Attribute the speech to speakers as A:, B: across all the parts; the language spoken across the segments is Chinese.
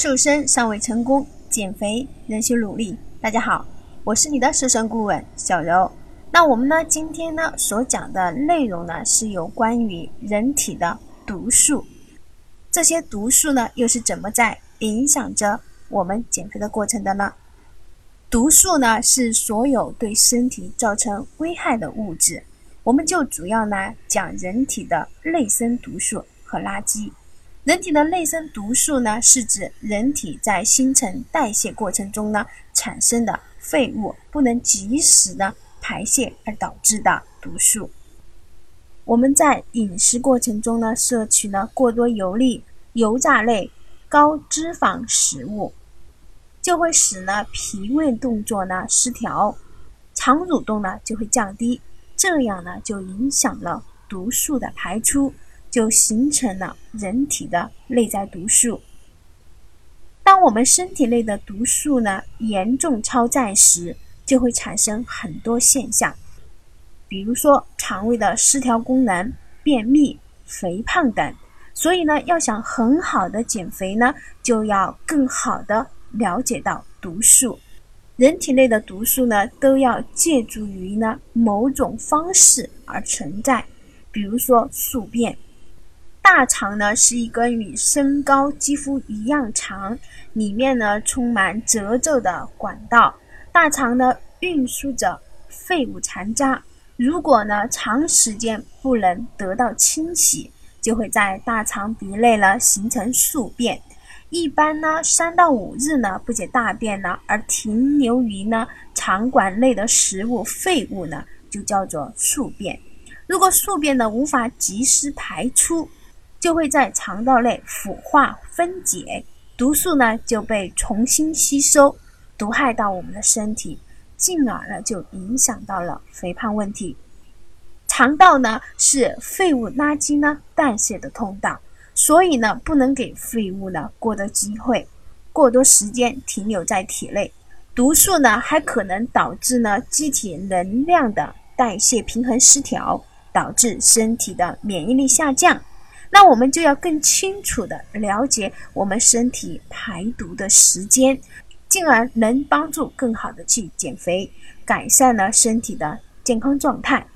A: 瘦身尚未成功，减肥仍需努力。大家好，我是你的瘦身顾问小柔。那我们呢，今天呢所讲的内容呢，是有关于人体的毒素。这些毒素呢，又是怎么在影响着我们减肥的过程的呢？毒素呢，是所有对身体造成危害的物质。我们就主要呢讲人体的内生毒素和垃圾。人体的内生毒素呢，是指人体在新陈代谢过程中呢产生的废物不能及时的排泄而导致的毒素。我们在饮食过程中呢，摄取呢过多油腻、油炸类、高脂肪食物，就会使呢脾胃动作呢失调，肠蠕动呢就会降低，这样呢就影响了毒素的排出。就形成了人体的内在毒素。当我们身体内的毒素呢严重超载时，就会产生很多现象，比如说肠胃的失调功能、便秘、肥胖等。所以呢，要想很好的减肥呢，就要更好的了解到毒素。人体内的毒素呢，都要借助于呢某种方式而存在，比如说宿便。大肠呢是一根与身高几乎一样长，里面呢充满褶皱的管道。大肠呢运输着废物残渣，如果呢长时间不能得到清洗，就会在大肠壁内呢形成宿便。一般呢三到五日呢不解大便呢，而停留于呢肠管内的食物废物呢就叫做宿便。如果宿便呢无法及时排出，就会在肠道内腐化分解，毒素呢就被重新吸收，毒害到我们的身体，进而呢就影响到了肥胖问题。肠道呢是废物垃圾呢代谢的通道，所以呢不能给废物呢过多机会，过多时间停留在体内。毒素呢还可能导致呢机体能量的代谢平衡失调，导致身体的免疫力下降。那我们就要更清楚的了解我们身体排毒的时间，进而能帮助更好的去减肥，改善了身体的健康状态。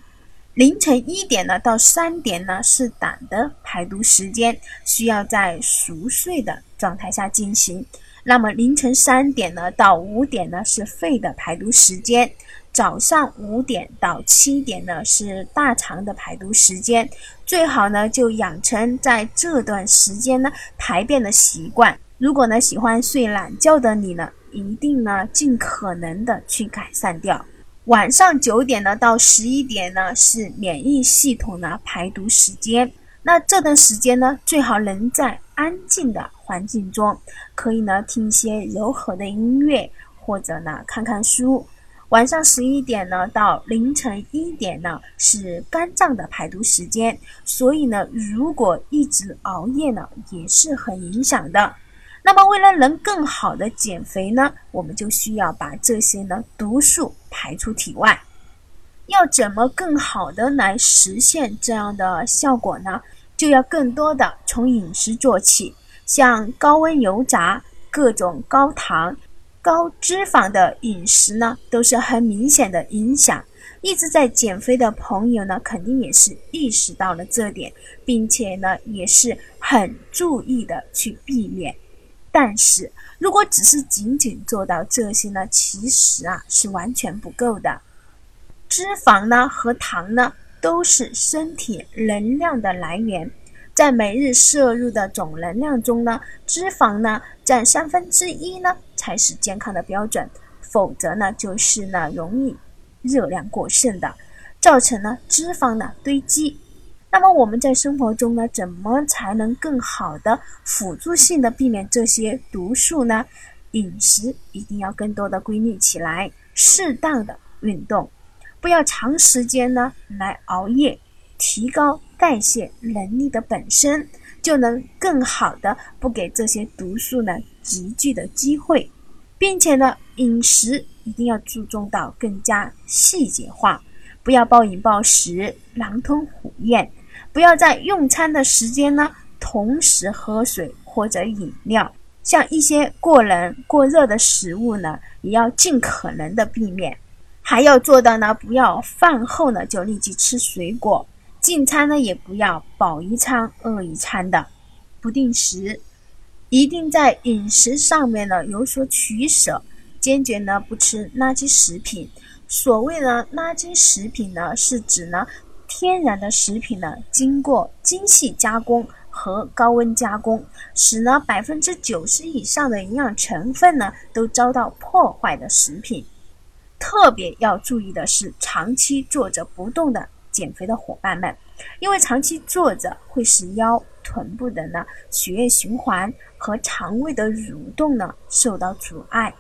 A: 凌晨一点呢到三点呢是胆的排毒时间，需要在熟睡的状态下进行。那么凌晨三点呢到五点呢是肺的排毒时间。早上五点到七点呢是大肠的排毒时间，最好呢就养成在这段时间呢排便的习惯。如果呢喜欢睡懒觉的你呢，一定呢尽可能的去改善掉。晚上九点呢到十一点呢是免疫系统的排毒时间，那这段时间呢最好能在安静的环境中，可以呢听一些柔和的音乐，或者呢看看书。晚上十一点呢到凌晨一点呢是肝脏的排毒时间，所以呢，如果一直熬夜呢也是很影响的。那么，为了能更好的减肥呢，我们就需要把这些呢毒素排出体外。要怎么更好的来实现这样的效果呢？就要更多的从饮食做起，像高温油炸、各种高糖。高脂肪的饮食呢，都是很明显的影响。一直在减肥的朋友呢，肯定也是意识到了这点，并且呢，也是很注意的去避免。但是如果只是仅仅做到这些呢，其实啊是完全不够的。脂肪呢和糖呢，都是身体能量的来源。在每日摄入的总能量中呢，脂肪呢占三分之一呢才是健康的标准，否则呢就是呢容易热量过剩的，造成呢脂肪的堆积。那么我们在生活中呢，怎么才能更好的辅助性的避免这些毒素呢？饮食一定要更多的规律起来，适当的运动，不要长时间呢来熬夜。提高代谢能力的本身，就能更好的不给这些毒素呢集聚的机会，并且呢，饮食一定要注重到更加细节化，不要暴饮暴食、狼吞虎咽，不要在用餐的时间呢同时喝水或者饮料，像一些过冷、过热的食物呢，也要尽可能的避免。还要做到呢，不要饭后呢就立即吃水果，进餐呢也不要饱一餐饿一餐的，不定时，一定在饮食上面呢有所取舍，坚决呢不吃垃圾食品。所谓的垃圾食品呢，是指呢天然的食品呢经过精细加工和高温加工，使呢百分之九十以上的营养成分呢都遭到破坏的食品。特别要注意的是，长期坐着不动的减肥的伙伴们，因为长期坐着会使腰、臀部的呢血液循环和肠胃的蠕动呢受到阻碍，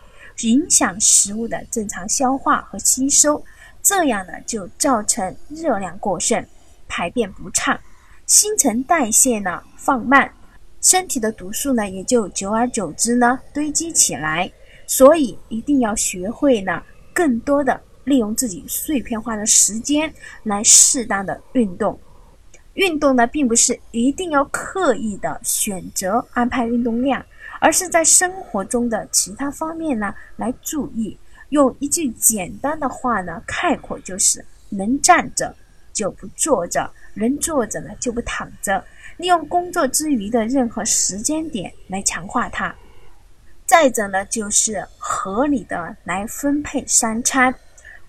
A: 影响食物的正常消化和吸收，这样呢就造成热量过剩、排便不畅、新陈代谢呢放慢，身体的毒素呢也就久而久之呢堆积起来，所以一定要学会呢。更多的利用自己碎片化的时间来适当的运动。运动呢，并不是一定要刻意的选择安排运动量，而是在生活中的其他方面呢来注意。用一句简单的话呢概括就是：能站着就不坐着，能坐着呢就不躺着。利用工作之余的任何时间点来强化它。再者呢，就是合理的来分配三餐。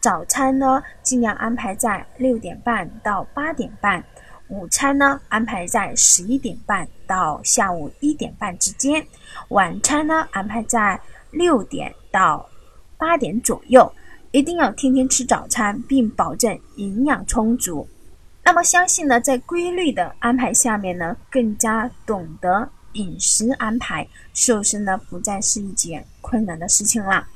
A: 早餐呢，尽量安排在六点半到八点半；午餐呢，安排在十一点半到下午一点半之间；晚餐呢，安排在六点到八点左右。一定要天天吃早餐，并保证营养充足。那么，相信呢，在规律的安排下面呢，更加懂得。饮食安排，瘦身呢不再是一件困难的事情了。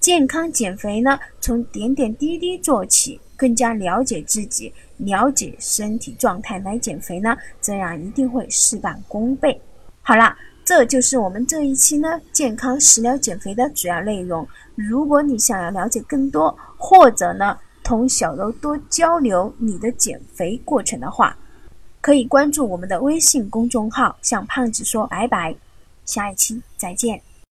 A: 健康减肥呢，从点点滴滴做起，更加了解自己，了解身体状态来减肥呢，这样一定会事半功倍。好了，这就是我们这一期呢健康食疗减肥的主要内容。如果你想要了解更多，或者呢同小柔多交流你的减肥过程的话。可以关注我们的微信公众号，向胖子说拜拜，下一期再见。